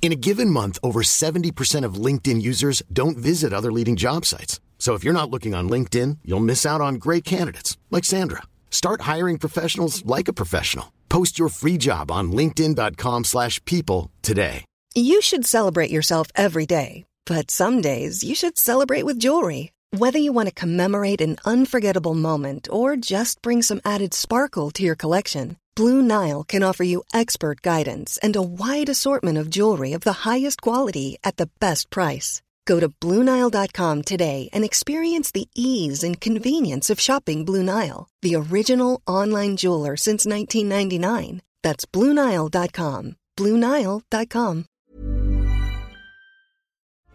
In a given month, over 70% of LinkedIn users don't visit other leading job sites. So if you're not looking on LinkedIn, you'll miss out on great candidates like Sandra. Start hiring professionals like a professional. Post your free job on linkedin.com/people today. You should celebrate yourself every day, but some days you should celebrate with jewelry. Whether you want to commemorate an unforgettable moment or just bring some added sparkle to your collection, Blue Nile can offer you expert guidance and a wide assortment of jewelry of the highest quality at the best price. Go to BlueNile.com today and experience the ease and convenience of shopping Blue Nile, the original online jeweler since 1999. That's BlueNile.com. BlueNile.com.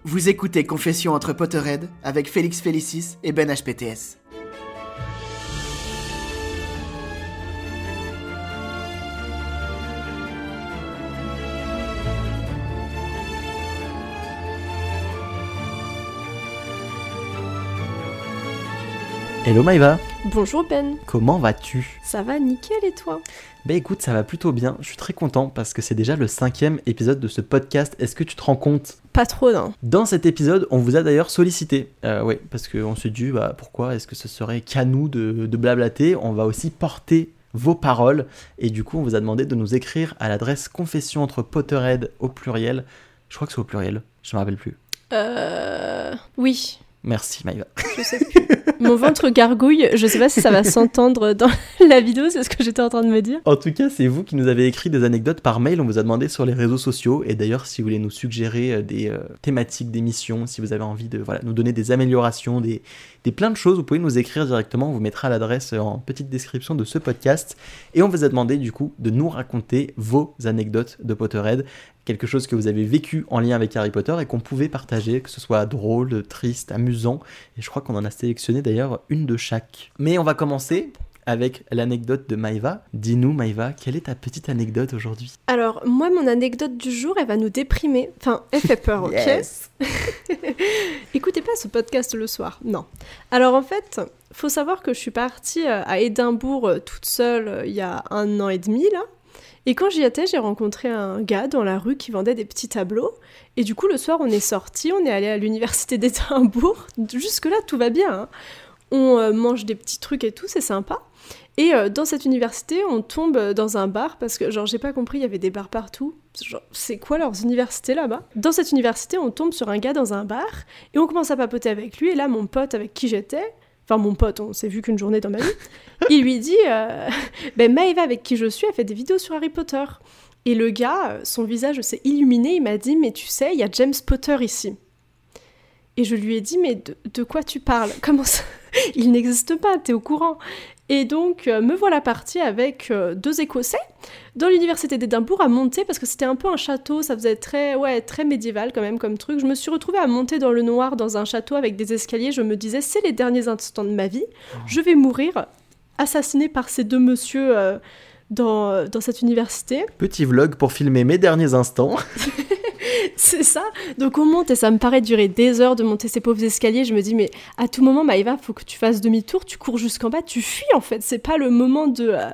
Vous écoutez Confession entre Potterhead avec Félix Félicis et Ben HPTS. Hello Maïva, Bonjour Ben, comment vas-tu? Ça va nickel et toi? Bah écoute, ça va plutôt bien, je suis très content parce que c'est déjà le cinquième épisode de ce podcast, est-ce que tu te rends compte? Pas trop non. Dans cet épisode, on vous a d'ailleurs sollicité, euh, ouais, parce qu'on s'est dit, bah pourquoi est-ce que ce serait qu'à nous de, de blablater? On va aussi porter vos paroles, et du coup on vous a demandé de nous écrire à l'adresse confession entre Potterhead au pluriel, je crois que c'est au pluriel, je me rappelle plus. Euh... Oui, Merci Maïva. je sais plus. Mon ventre gargouille, je sais pas si ça va s'entendre dans la vidéo, c'est ce que j'étais en train de me dire. En tout cas, c'est vous qui nous avez écrit des anecdotes par mail. On vous a demandé sur les réseaux sociaux. Et d'ailleurs, si vous voulez nous suggérer euh, des euh, thématiques d'émissions, si vous avez envie de voilà, nous donner des améliorations, des, des plein de choses, vous pouvez nous écrire directement. On vous mettra l'adresse en petite description de ce podcast. Et on vous a demandé du coup de nous raconter vos anecdotes de Potterhead. Quelque chose que vous avez vécu en lien avec Harry Potter et qu'on pouvait partager, que ce soit drôle, triste, amusant. Et je crois qu'on en a sélectionné d'ailleurs une de chaque. Mais on va commencer avec l'anecdote de Maïva. Dis-nous, Maïva, quelle est ta petite anecdote aujourd'hui? Alors, moi, mon anecdote du jour, elle va nous déprimer. Enfin, elle fait peur, ok Yes. Écoutez pas ce podcast le soir, non. Alors, en fait, faut savoir que je suis partie euh, à Édimbourg euh, toute seule euh, il y a un an et demi, là. Et quand j'y étais, j'ai rencontré un gars dans la rue qui vendait des petits tableaux. Et du coup, le soir, on est sorti, on est allé à l'université d'Édimbourg. Jusque-là, tout va bien. hein. On euh, mange des petits trucs et tout, c'est sympa. Et euh, dans cette université, on tombe dans un bar parce que, genre, j'ai pas compris, il y avait des bars partout. Genre, c'est quoi leurs universités là-bas? Dans cette université, on tombe sur un gars dans un bar et on commence à papoter avec lui. Et là, mon pote avec qui j'étais, enfin mon pote, on s'est vu qu'une journée dans ma vie, il lui dit euh, Ben avec qui je suis, a fait des vidéos sur Harry Potter. Et le gars, euh, son visage s'est illuminé, il m'a dit Mais tu sais, il y a James Potter ici. Et je lui ai dit Mais de quoi tu parles? Comment ça? Il n'existe pas, t'es au courant et donc, euh, me voilà partie avec euh, deux Écossais dans l'université d'Édimbourg à monter parce que c'était un peu un château, ça faisait très, ouais, très médiéval quand même comme truc. Je me suis retrouvée à monter dans le noir dans un château avec des escaliers. Je me disais, c'est les derniers instants de ma vie. Je vais mourir assassinée par ces deux messieurs euh, dans, dans cette université. Petit vlog pour filmer mes derniers instants. C'est ça. Donc on monte et ça me paraît durer des heures de monter ces pauvres escaliers. Je me dis mais à tout moment Maëva, faut que tu fasses demi-tour, tu cours jusqu'en bas, tu fuis en fait. C'est pas le moment de euh,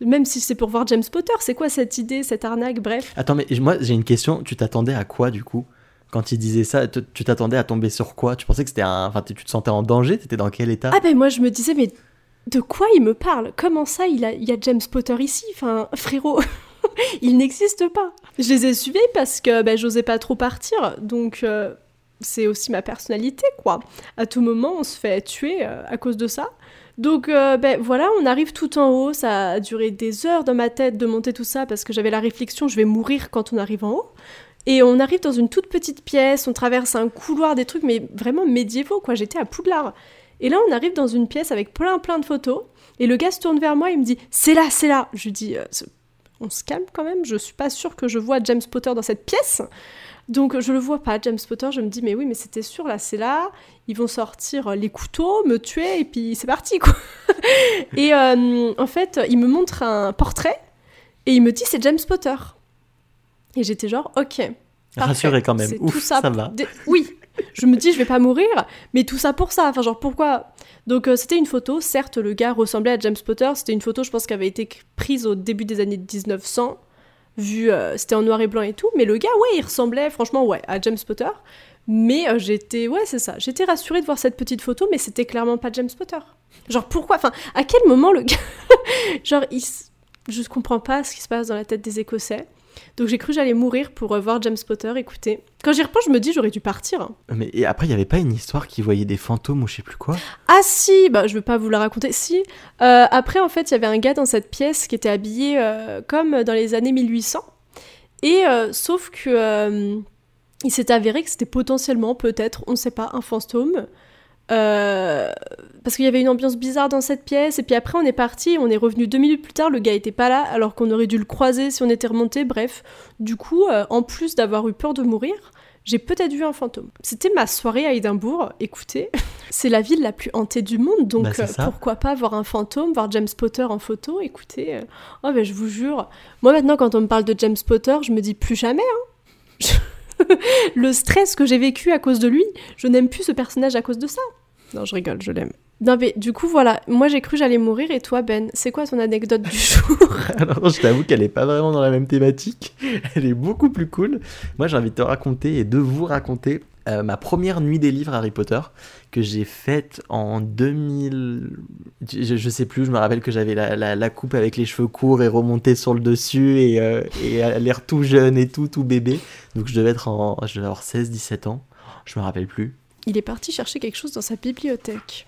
même si c'est pour voir James Potter, c'est quoi cette idée, cette arnaque, bref. Attends, mais moi j'ai une question. Tu t'attendais à quoi du coup? Quand il disait ça, tu t'attendais à tomber sur quoi? Tu pensais que c'était un. Enfin, tu tu te sentais en danger? T'étais dans quel état? Ah ben moi je me disais mais de quoi il me parle? Comment ça il, a, il y a James Potter ici? Enfin frérot, il n'existe pas. Je les ai suivis parce que ben, j'osais pas trop partir, donc euh, c'est aussi ma personnalité quoi. À tout moment on se fait tuer euh, à cause de ça. Donc euh, ben voilà, on arrive tout en haut, ça a duré des heures dans ma tête de monter tout ça parce que j'avais la réflexion je vais mourir quand on arrive en haut. Et on arrive dans une toute petite pièce, on traverse un couloir, des trucs mais vraiment médiévaux quoi, j'étais à Poudlard. Et là on arrive dans une pièce avec plein plein de photos et le gars se tourne vers moi, il me dit "C'est là, c'est là." Je lui dis on se calme quand même. Je suis pas sûre que je vois James Potter dans cette pièce. Donc je le vois pas, James Potter. Je me dis, mais oui, mais c'était sûr, là, c'est là. Ils vont sortir les couteaux, me tuer, et puis c'est parti, quoi. et euh, en fait, il me montre un portrait, et il me dit, c'est James Potter. Et j'étais genre, ok. Rassuré quand même. Ouf, ça, va. Oui, je me dis, je vais pas mourir, mais tout ça pour ça. Enfin, genre, pourquoi? Donc, euh, c'était une photo. Certes, le gars ressemblait à James Potter. C'était une photo, je pense, qui avait été prise au début des années 1900. Vu, euh, c'était en noir et blanc et tout. Mais le gars, ouais, il ressemblait, franchement, ouais, à James Potter. Mais euh, j'étais, ouais, c'est ça. J'étais rassurée de voir cette petite photo, mais c'était clairement pas James Potter. Genre, pourquoi? Enfin, à quel moment le gars. genre, il... je comprends pas ce qui se passe dans la tête des Écossais. Donc j'ai cru que j'allais mourir pour euh, voir James Potter, écoutez. Quand j'y repense, je me dis j'aurais dû partir. Hein. Mais et après, il n'y avait pas une histoire qui voyait des fantômes ou je sais plus quoi? Ah si, bah je veux pas vous la raconter. Si. Euh, après, en fait, il y avait un gars dans cette pièce qui était habillé euh, comme dans les années 1800. Et sauf que il s'est avéré que c'était potentiellement, peut-être, on ne sait pas, un fantôme. Euh, parce qu'il y avait une ambiance bizarre dans cette pièce, et puis après on est parti, on est revenu deux minutes plus tard, le gars était pas là, alors qu'on aurait dû le croiser si on était remonté, bref. Du coup, euh, en plus d'avoir eu peur de mourir, j'ai peut-être vu un fantôme. C'était ma soirée à Édimbourg, écoutez, c'est la ville la plus hantée du monde, donc Bah, euh, pourquoi pas voir un fantôme, voir James Potter en photo, écoutez, euh, oh ben je vous jure, moi maintenant quand on me parle de James Potter, je me dis plus jamais, hein. le stress que j'ai vécu à cause de lui, je n'aime plus ce personnage à cause de ça. Non, je rigole, je l'aime. Non, mais du coup, voilà, moi j'ai cru j'allais mourir et toi, Ben, c'est quoi ton anecdote du jour? Alors, je t'avoue qu'elle est pas vraiment dans la même thématique. Elle est beaucoup plus cool. Moi, j'ai envie de te raconter et de vous raconter euh, ma première nuit des livres Harry Potter que j'ai faite en 2000. Je, je sais plus, je me rappelle que j'avais la, la- la coupe avec les cheveux courts et remontée sur le dessus et, euh, et à l'air tout jeune et tout, tout bébé. Donc, je devais être en. Je devais avoir 16-17 ans. Je me rappelle plus. Il est parti chercher quelque chose dans sa bibliothèque.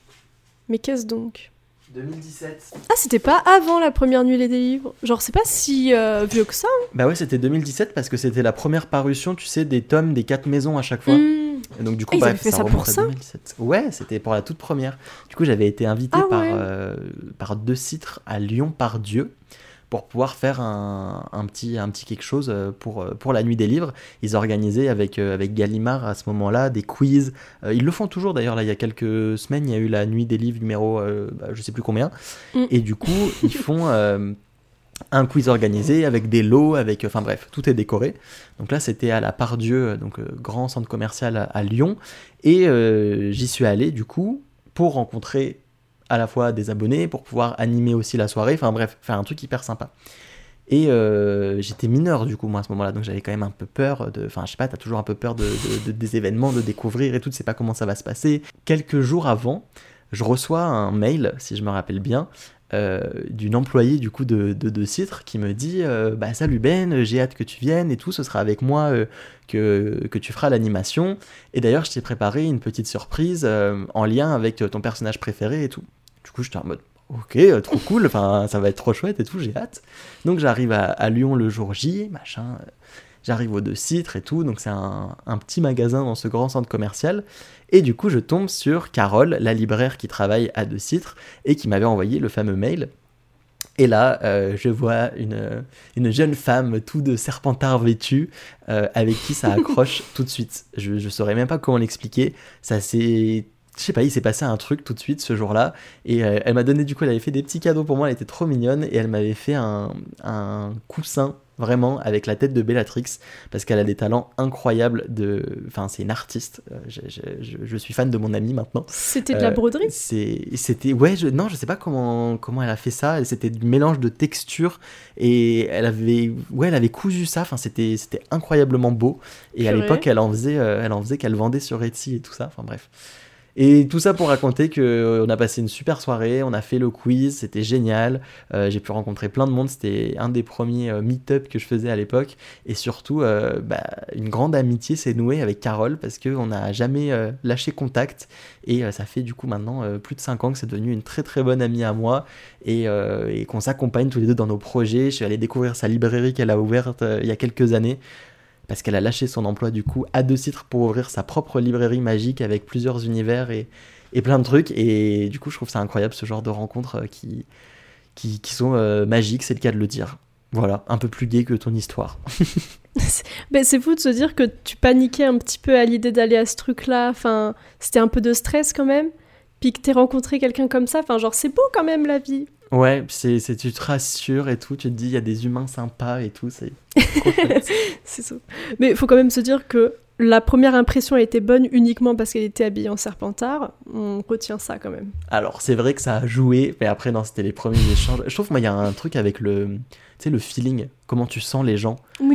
Mais qu'est-ce donc? 2017. Ah, c'était pas avant la première nuit des livres? Genre, c'est pas si euh, vieux que ça Bah ouais, c'était 2017 parce que c'était la première parution, tu sais, des tomes des quatre maisons à chaque fois. Hmm. Et donc du coup, Ah, bref, avaient fait ça remonte pour ça 2017. Ouais, c'était pour la toute première. Du coup, j'avais été invité Ah par, ouais. euh, par deux citres à Lyon par Dieu pour pouvoir faire un, un petit, un petit quelque chose euh, pour, euh, pour la nuit des livres. Ils organisaient avec, euh, avec Gallimard à ce moment-là des quiz. Ils le font toujours d'ailleurs, là il y a quelques semaines, il y a eu la nuit des livres numéro euh, bah, je sais plus combien. Mm. Et du coup, ils font euh, un quiz organisé avec des lots, avec, enfin bref, tout est décoré. Donc là, c'était à la Pardieu, donc euh, grand centre commercial à, Lyon. Et euh, j'y suis allé du coup pour rencontrer à la fois des abonnés, pour pouvoir animer aussi la soirée, enfin bref, faire un truc hyper sympa. Et euh, j'étais mineur du coup moi à ce moment-là, donc j'avais quand même un peu peur de, enfin je sais pas, t'as toujours un peu peur de- des événements, de découvrir et tout, tu sais pas comment ça va se passer. Quelques jours avant, je reçois un mail, si je me rappelle bien, euh, d'une employée du coup de, de, de Citre qui me dit euh, bah salut Ben, j'ai hâte que tu viennes et tout, ce sera avec moi euh, que, que tu feras l'animation. Et d'ailleurs, je t'ai préparé une petite surprise en lien avec ton personnage préféré et tout. Du coup, j'étais en mode ok, trop cool, ça va être trop chouette et tout, j'ai hâte. Donc j'arrive à, à Lyon le jour J, machin. J'arrive aux deux citres et tout, donc c'est un, un petit magasin dans ce grand centre commercial. Et du coup, je tombe sur Carole, la libraire qui travaille à deux citres et qui m'avait envoyé le fameux mail. Et là, euh, je vois une, une jeune femme tout de serpentard vêtue euh, avec qui ça accroche tout de suite. Je, je saurais même pas comment l'expliquer. Ça s'est. Je sais pas, il s'est passé un truc tout de suite ce jour-là. Et euh, elle m'a donné, du coup, elle avait fait des petits cadeaux pour moi, elle était trop mignonne. Et elle m'avait fait un, un coussin, vraiment, avec la tête de Bellatrix. Parce qu'elle a des talents incroyables de. Enfin, c'est une artiste. Euh, je, je- je- suis fan de mon amie maintenant. C'était de la Euh, broderie? c'est, c'était, ouais, je, non, je sais pas comment, comment elle a fait ça. C'était du mélange de textures et elle avait, ouais, elle avait cousu ça. Enfin, c'était, c'était incroyablement beau. Et à l'époque, elle en faisait, euh, elle en faisait qu'elle vendait sur Etsy et tout ça. Enfin, bref. Et tout ça pour raconter que euh, a passé une super soirée, on a fait le quiz, c'était génial. Euh, j'ai pu rencontrer plein de monde, c'était un des premiers euh, meet-up que je faisais à l'époque. Et surtout, bah, une grande amitié s'est nouée avec Carole parce qu'on n'a jamais lâché contact. Et ça fait du coup maintenant plus de 5 ans que c'est devenu une très très bonne amie à moi et, qu'on s'accompagne tous les deux dans nos projets. Je suis allé découvrir sa librairie qu'elle a ouverte il y a quelques années parce qu'elle a lâché son emploi du coup à deux titres pour ouvrir sa propre librairie magique avec plusieurs univers et, et plein de trucs. Et du coup, je trouve ça incroyable ce genre de rencontres euh, qui, qui, sont euh, magiques, c'est le cas de le dire. Voilà, un peu plus gay que ton histoire. Mais c'est fou de se dire que tu paniquais un petit peu à l'idée d'aller à ce truc-là. C'était un peu de stress quand même. Puis que t'aies rencontré quelqu'un comme ça. Enfin, genre, c'est beau quand même la vie. Ouais, c'est, c'est, tu te rassures et tout. Tu te dis, il y a des humains sympas et tout. C'est, c'est ça. Mais il faut quand même se dire que la première impression a été bonne uniquement parce qu'elle était habillée en serpentard. On retient ça quand même. Alors, c'est vrai que ça a joué. Mais après, non, c'était les premiers échanges. Je trouve qu'il y a un truc avec le, tu sais, le feeling. Comment tu sens les gens. Oui.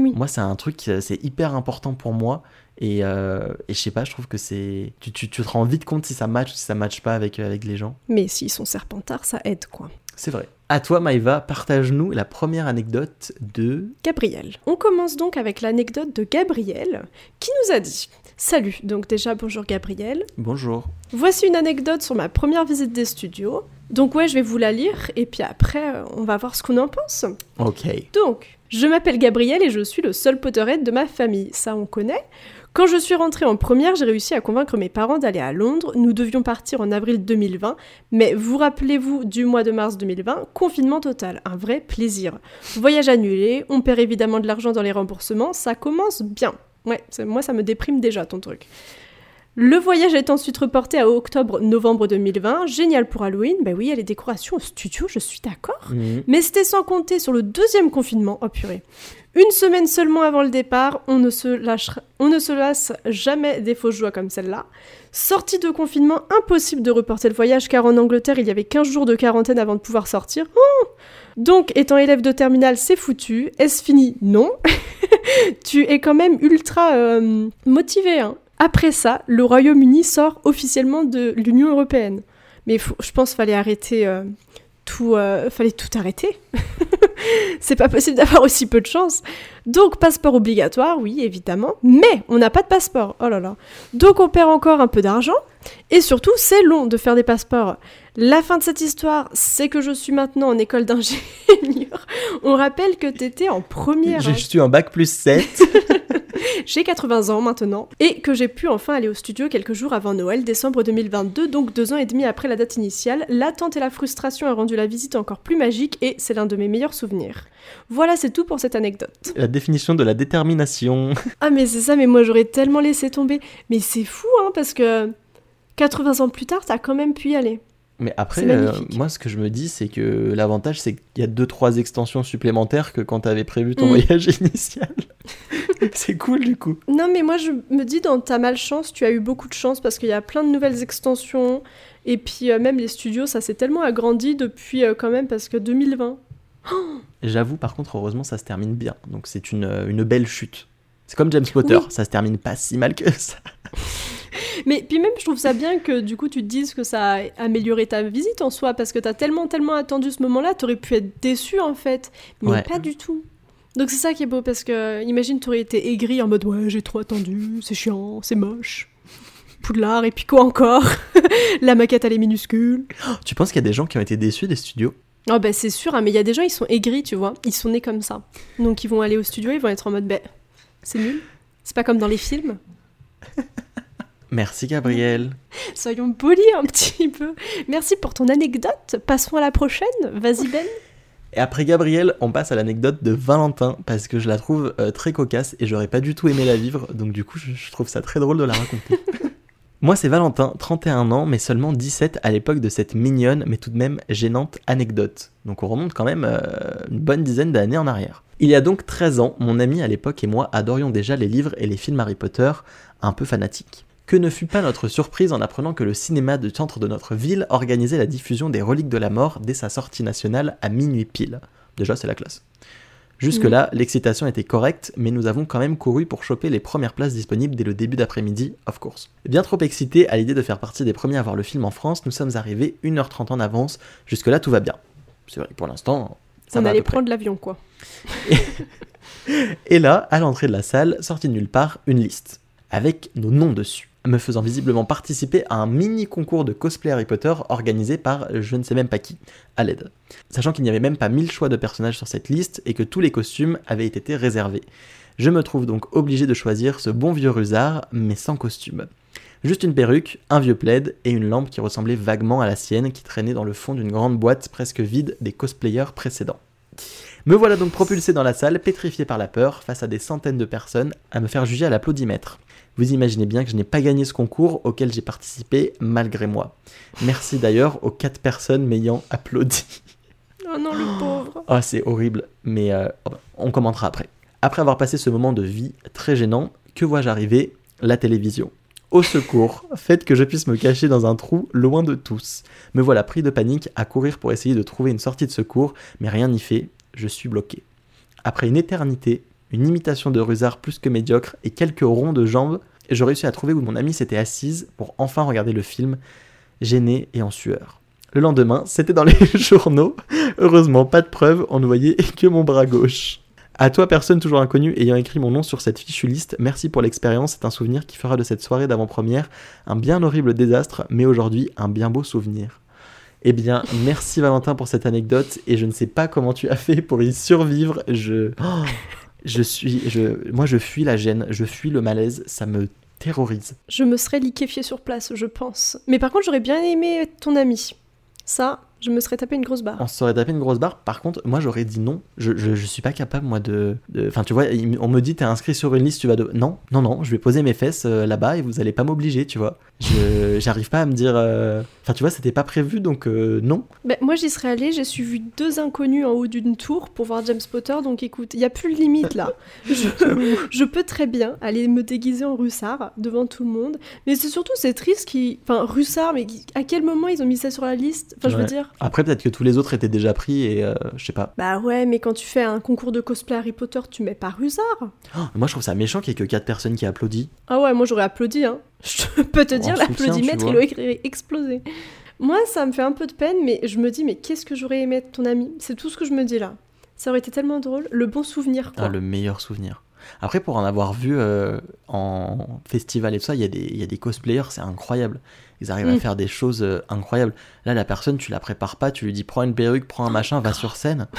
Moi, c'est un truc, euh, c'est hyper important pour moi. Et, euh, et je sais pas, je trouve que c'est. Tu, tu, tu te rends vite compte si ça match ou si ça match pas avec, euh, avec les gens. Mais s'ils sont serpentards, ça aide quoi. C'est vrai. À toi, Maïva, partage-nous la première anecdote de. Gabriel. On commence donc avec l'anecdote de Gabriel qui nous a dit Salut, donc déjà bonjour Gabriel. Bonjour. Voici une anecdote sur ma première visite des studios. Donc ouais, je vais vous la lire et puis après, euh, on va voir ce qu'on en pense. Ok. Donc, je m'appelle Gabriel et je suis le seul Potterhead de ma famille. Ça, on connaît. Quand je suis rentrée en première, j'ai réussi à convaincre mes parents d'aller à Londres. Nous devions partir en avril 2020, mais vous rappelez-vous du mois de mars 2020, confinement total, un vrai plaisir. Voyage annulé, on perd évidemment de l'argent dans les remboursements, ça commence bien. Ouais, moi ça me déprime déjà ton truc. Le voyage est ensuite reporté à octobre-novembre 2020. Génial pour Halloween. Bah oui, il y a les décorations au studio, je suis d'accord. Mhm. Mais c'était sans compter sur le deuxième confinement. Oh purée. Une semaine seulement avant le départ, on ne se, lâchera- on ne se lasse jamais des fausses joies comme celle-là. Sortie de confinement, impossible de reporter le voyage car en Angleterre, il y avait 15 jours de quarantaine avant de pouvoir sortir. Oh Donc, étant élève de terminale, c'est foutu. Est-ce fini? Non. tu es quand même ultra euh, motivé. Hein. Après ça, le Royaume-Uni sort officiellement de l'Union européenne. Mais faut- je pense qu'il fallait arrêter euh, tout. euh, fallait tout arrêter. C'est pas possible d'avoir aussi peu de chance. Donc, passeport obligatoire, oui, évidemment. Mais on n'a pas de passeport. Oh là là. Donc, on perd encore un peu d'argent. Et surtout, c'est long de faire des passeports. La fin de cette histoire, c'est que je suis maintenant en école d'ingénieur. On rappelle que t'étais en première. Je hein. suis en bac plus 7. J'ai 80 ans maintenant et que j'ai pu enfin aller au studio quelques jours avant Noël, décembre 2022, donc deux ans et demi après la date initiale. L'attente et la frustration ont rendu la visite encore plus magique et c'est l'un de mes meilleurs souvenirs. Voilà, c'est tout pour cette anecdote. la définition de la détermination. Ah mais c'est ça, mais moi j'aurais tellement laissé tomber. Mais c'est fou, hein, parce que 80 ans plus tard, t'as quand même pu y aller. Mais après, euh, moi, ce que je me dis, c'est que l'avantage, c'est qu'il y a deux, trois extensions supplémentaires que quand tu avais prévu ton Mm. voyage initial. c'est cool, du coup. Non, mais moi je me dis, dans ta malchance, tu as eu beaucoup de chance parce qu'il y a plein de nouvelles extensions. Et puis euh, même les studios, ça s'est tellement agrandi depuis euh, quand même, parce que 2020. J'avoue, par contre, heureusement, ça se termine bien. Donc, c'est une, une belle chute. C'est comme James Potter, Oui. ça se termine pas si mal que ça. Mais puis même, je trouve ça bien que du coup tu te dises que ça a amélioré ta visite en soi, parce que t'as tellement, tellement attendu ce moment-là, t'aurais pu être déçu en fait. Mais Ouais. pas du tout. Donc c'est ça qui est beau, parce que imagine, t'aurais été aigri en mode ouais, j'ai trop attendu, c'est chiant, c'est moche. Poudlard, et puis quoi encore? La maquette elle est minuscule. Tu penses qu'il y a des gens qui ont été déçus des studios? Oh bah c'est sûr, hein, mais il y a des gens, ils sont aigris, tu vois. Ils sont nés comme ça. Donc ils vont aller au studio, ils vont être en mode bah, c'est nul. C'est pas comme dans les films. Merci, Gabriel. Soyons polis un petit peu. Merci pour ton anecdote. Passons à la prochaine. Vas-y Ben. Et après Gabriel, on passe à l'anecdote de Valentin, parce que je la trouve euh, très cocasse et j'aurais pas du tout aimé la vivre, donc du coup, je, trouve ça très drôle de la raconter. Moi, c'est Valentin, 31 ans, mais seulement 17 à l'époque de cette mignonne, mais tout de même gênante anecdote. Donc on remonte quand même euh, une bonne dizaine d'années en arrière. Il y a donc 13 ans, mon ami à l'époque et moi adorions déjà les livres et les films Harry Potter, un peu fanatiques. Que ne fut pas notre surprise en apprenant que le cinéma de centre de notre ville organisait la diffusion des Reliques de la Mort dès sa sortie nationale à minuit pile. Déjà, c'est la classe. Jusque-là, l'excitation était correcte, mais nous avons quand même couru pour choper les premières places disponibles dès le début d'après-midi, of course. Bien trop excités à l'idée de faire partie des premiers à voir le film en France, nous sommes arrivés 1h30 en avance. Jusque-là, tout va bien. C'est vrai, pour l'instant, ça On va à allait peu prendre l'avion, quoi. Et là, à l'entrée de la salle, sortit de nulle part une liste, avec nos noms dessus, me faisant visiblement participer à un mini concours de cosplay Harry Potter organisé par je ne sais même pas qui, à l'aide. Sachant qu'il n'y avait même pas mille choix de personnages sur cette liste et que tous les costumes avaient été réservés. Je me trouve donc obligé de choisir ce bon vieux rusard, mais sans costume. Juste une perruque, un vieux plaid et une lampe qui ressemblait vaguement à la sienne qui traînait dans le fond d'une grande boîte presque vide des cosplayers précédents. Me voilà donc propulsé dans la salle, pétrifié par la peur, face à des centaines de personnes, à me faire juger à l'applaudimètre. Vous imaginez bien que je n'ai pas gagné ce concours auquel j'ai participé malgré moi. Merci d'ailleurs aux 4 personnes m'ayant applaudi. Oh non, le pauvre. Oh, c'est horrible, mais euh, on commentera après. Après avoir passé ce moment de vie très gênant, que vois-je arriver? La télévision. Au secours, faites que je puisse me cacher dans un trou loin de tous. Me voilà pris de panique à courir pour essayer de trouver une sortie de secours, mais rien n'y fait, je suis bloqué. Après une éternité, une imitation de rusard plus que médiocre et quelques ronds de jambes, je réussis à trouver où mon amie s'était assise pour enfin regarder le film, gêné et en sueur. Le lendemain, c'était dans les journaux. Heureusement, pas de preuves, on ne voyait que mon bras gauche. À toi, personne toujours inconnue ayant écrit mon nom sur cette fichue liste, merci pour l'expérience, c'est un souvenir qui fera de cette soirée d'avant-première un bien horrible désastre, mais aujourd'hui un bien beau souvenir. Eh bien, merci Valentin pour cette anecdote, et je ne sais pas comment tu as fait pour y survivre, je... Oh, je suis... Moi, je fuis la gêne, je fuis le malaise, ça me terrorise. Je me serais liquéfié sur place, je pense. Mais par contre, j'aurais bien aimé ton ami. Ça, je me serais tapé une grosse barre. On se serait tapé une grosse barre. Par contre, moi j'aurais dit non. Je, je, je suis pas capable, moi, de. Enfin, tu vois, on me dit t'es inscrit sur une liste, tu vas de. Non, non, non, je vais poser mes fesses euh, là-bas et vous allez pas m'obliger, tu vois. Je J'arrive pas à me dire. euh, Enfin, tu vois, c'était pas prévu donc euh, non. Ben, moi, j'y serais allée, j'ai suivi deux inconnus en haut d'une tour pour voir James Potter, donc écoute, il y a plus de limite là. Je, je peux très bien aller me déguiser en russard devant tout le monde, mais c'est surtout c'est triste qui, enfin russard, mais qui- à quel moment ils ont mis ça sur la liste? Enfin, je veux Ouais. dire. Après, peut-être que tous les autres étaient déjà pris et euh, je sais pas. Bah ouais, mais quand tu fais un concours de cosplay Harry Potter, tu mets pas russard. Oh, moi, je trouve ça méchant qu'il y ait que 4 personnes qui applaudissent. Ah ouais, moi j'aurais applaudi, hein. Je peux te dire, l'applaudimètre, il aurait explosé. Moi, ça me fait un peu de peine, mais je me dis, mais qu'est-ce que j'aurais aimé être ton ami C'est tout ce que je me dis là. Ça aurait été tellement drôle. Le bon souvenir, quoi. Ah, le meilleur souvenir. Après, pour en avoir vu euh, en festival et tout ça, il y, a des- il y a des cosplayers, c'est incroyable. Ils arrivent à Mm. faire des choses euh, incroyables. Là, la personne, tu la prépares pas, tu lui dis prends une perruque, prends un machin, va sur scène.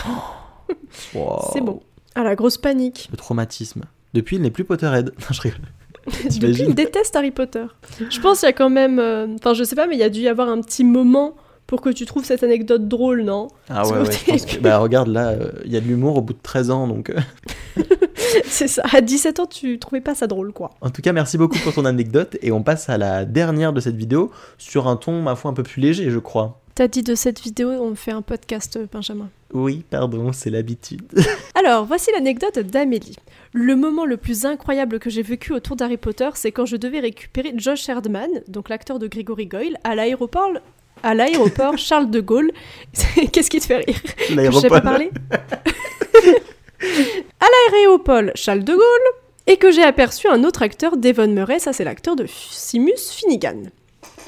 Wow. C'est bon. Ah, la grosse panique. Le traumatisme. Depuis, il n'est plus Potterhead. Non, je rigole. Depuis, il déteste Harry Potter. Je pense qu'il y a quand même. euh, Enfin, je sais pas, mais il y a dû y avoir un petit moment pour que tu trouves cette anecdote drôle, non? Ah Parce ouais, que ouais, je pense que... Bah regarde, là, euh, il y a de l'humour au bout de 13 ans, donc... euh. C'est ça. À 17 ans, tu trouvais pas ça drôle, quoi. En tout cas, merci beaucoup pour ton anecdote, et on passe à la dernière de cette vidéo, sur un ton, ma foi, un peu plus léger, je crois. T'as dit de cette vidéo, on fait un podcast, euh, Benjamin. Oui, pardon, c'est l'habitude. Alors, voici l'anecdote d'Amélie. Le moment le plus incroyable que j'ai vécu autour d'Harry Potter, c'est quand je devais récupérer Josh Herdman, donc l'acteur de Gregory Goyle, à l'aéroport. À l'aéroport Charles de Gaulle. Qu'est-ce qui te fait rire? Je sais pas parler À l'aéroport Charles de Gaulle et que j'ai aperçu un autre acteur, Devon Murray, ça c'est l'acteur de Simus Finnegan.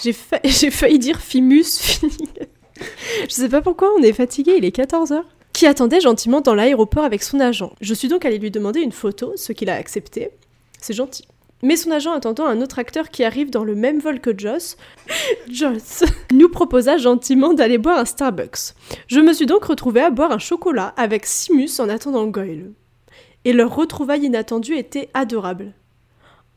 J'ai fa- j'ai failli dire Fimus Finnegan. Je sais pas pourquoi, on est fatigué, il est 14h. Qui attendait gentiment dans l'aéroport avec son agent. Je suis donc allée lui demander une photo, ce qu'il a accepté. C'est gentil. Mais son agent attendant un autre acteur qui arrive dans le même vol que Joss, Joss, nous proposa gentiment d'aller boire un Starbucks. Je me suis donc retrouvée à boire un chocolat avec Simus en attendant Goyle. Et leur retrouvaille inattendue était adorable.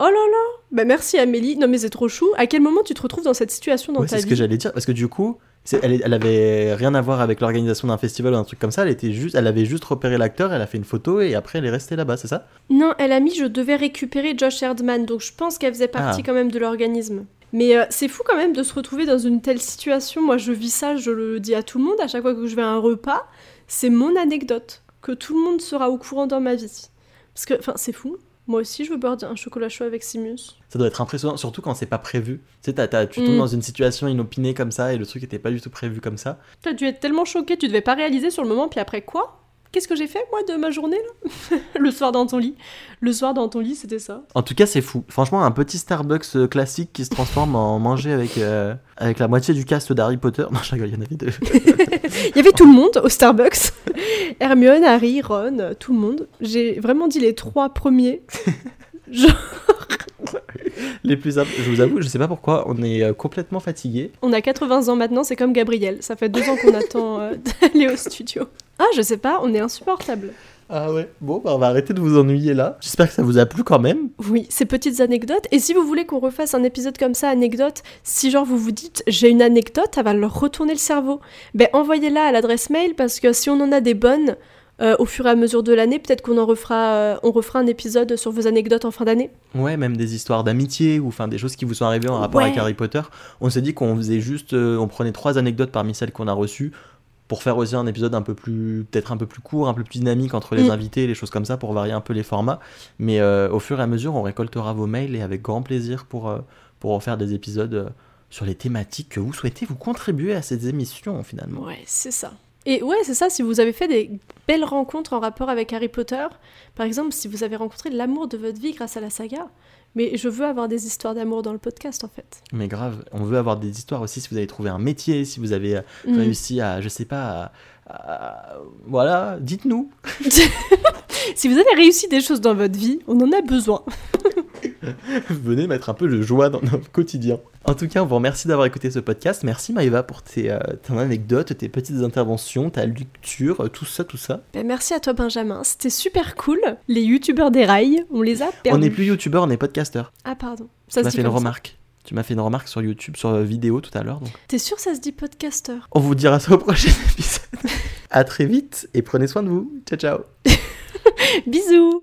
Oh là là Bah merci Amélie, non mais c'est trop chou. À quel moment tu te retrouves dans cette situation dans Ouais, ta c'est ce vie? que j'allais dire, parce que du coup, elle, elle avait rien à voir avec l'organisation d'un festival ou un truc comme ça, elle, était juste, elle avait juste repéré l'acteur, elle a fait une photo, et après elle est restée là-bas, c'est ça? Non, elle a mis je devais récupérer Josh Herdman, donc je pense qu'elle faisait partie Ah. quand même de l'organisme. Mais euh, c'est fou quand même de se retrouver dans une telle situation. Moi, je vis ça, je le dis à tout le monde à chaque fois que je vais à un repas. C'est mon anecdote que tout le monde sera au courant dans ma vie. Parce que, enfin, c'est fou. Moi aussi, je veux boire un chocolat chaud avec Simus. Ça doit être impressionnant, surtout quand c'est pas prévu. Tu sais, tu tombes Mm. dans une situation inopinée comme ça et le truc était pas du tout prévu comme ça. T'as dû être tellement choqué, tu devais pas réaliser sur le moment, puis après quoi? Qu'est-ce que j'ai fait moi de ma journée là Le soir dans ton lit. Le soir dans ton lit, c'était ça. En tout cas, c'est fou. Franchement, un petit Starbucks euh, classique qui se transforme en manger avec, euh, avec la moitié du cast d'Harry Potter. Non, je rigole, il y en avait deux. Il y avait tout le monde au Starbucks. Hermione, Harry, Ron, tout le monde. J'ai vraiment dit les trois premiers. Genre, Les plus Je vous avoue, je sais pas pourquoi, on est euh, complètement fatigué. on a 80 ans maintenant, c'est comme Gabriel. Ça fait deux ans qu'on attend euh, d'aller au studio. Ah, je sais pas, on est insupportable. Ah ouais. Bon, bah on va arrêter de vous ennuyer là. J'espère que ça vous a plu quand même. Oui, ces petites anecdotes. Et si vous voulez qu'on refasse un épisode comme ça, anecdote, si genre vous vous dites j'ai une anecdote, ça va leur retourner le cerveau, ben envoyez-la à l'adresse mail parce que si on en a des bonnes euh, au fur et à mesure de l'année, peut-être qu'on en refera, euh, on refera un épisode sur vos anecdotes en fin d'année. Ouais, même des histoires d'amitié ou enfin des choses qui vous sont arrivées en rapport Ouais. avec Harry Potter. On s'est dit qu'on faisait juste, euh, on prenait trois anecdotes parmi celles qu'on a reçues pour faire aussi un épisode un peu plus, peut-être un peu plus court, un peu plus dynamique entre les Mm. invités, les choses comme ça pour varier un peu les formats. Mais euh, au fur et à mesure, on récoltera vos mails et avec grand plaisir pour euh, pour en faire des épisodes euh, sur les thématiques que vous souhaitez vous contribuer à ces émissions finalement. Ouais, c'est ça. Et ouais, c'est ça, si vous avez fait des belles rencontres en rapport avec Harry Potter, par exemple, si vous avez rencontré l'amour de votre vie grâce à la saga, mais je veux avoir des histoires d'amour dans le podcast en fait. Mais grave, on veut avoir des histoires aussi si vous avez trouvé un métier, si vous avez euh, Mm. réussi à, je sais pas, à- à- voilà, dites-nous. Si vous avez réussi des choses dans votre vie, on en a besoin. Venez mettre un peu de joie dans notre quotidien. En tout cas, on vous remercie d'avoir écouté ce podcast. Merci Maëva pour tes, euh, ton anecdote, tes petites interventions, ta lecture, euh, tout ça, tout ça. Ben, merci à toi Benjamin, c'était super cool. Les youtubeurs des rails, on les a perdus. On n'est plus youtubeur, on est podcasteur. Ah pardon, Tu ça se dit fait une ça. remarque. Tu m'as fait une remarque sur YouTube, sur euh, vidéo tout à l'heure. Donc. T'es sûr ça se dit podcasteur? On vous dira ça au prochain épisode. à très vite et prenez soin de vous. Ciao, ciao. Bisous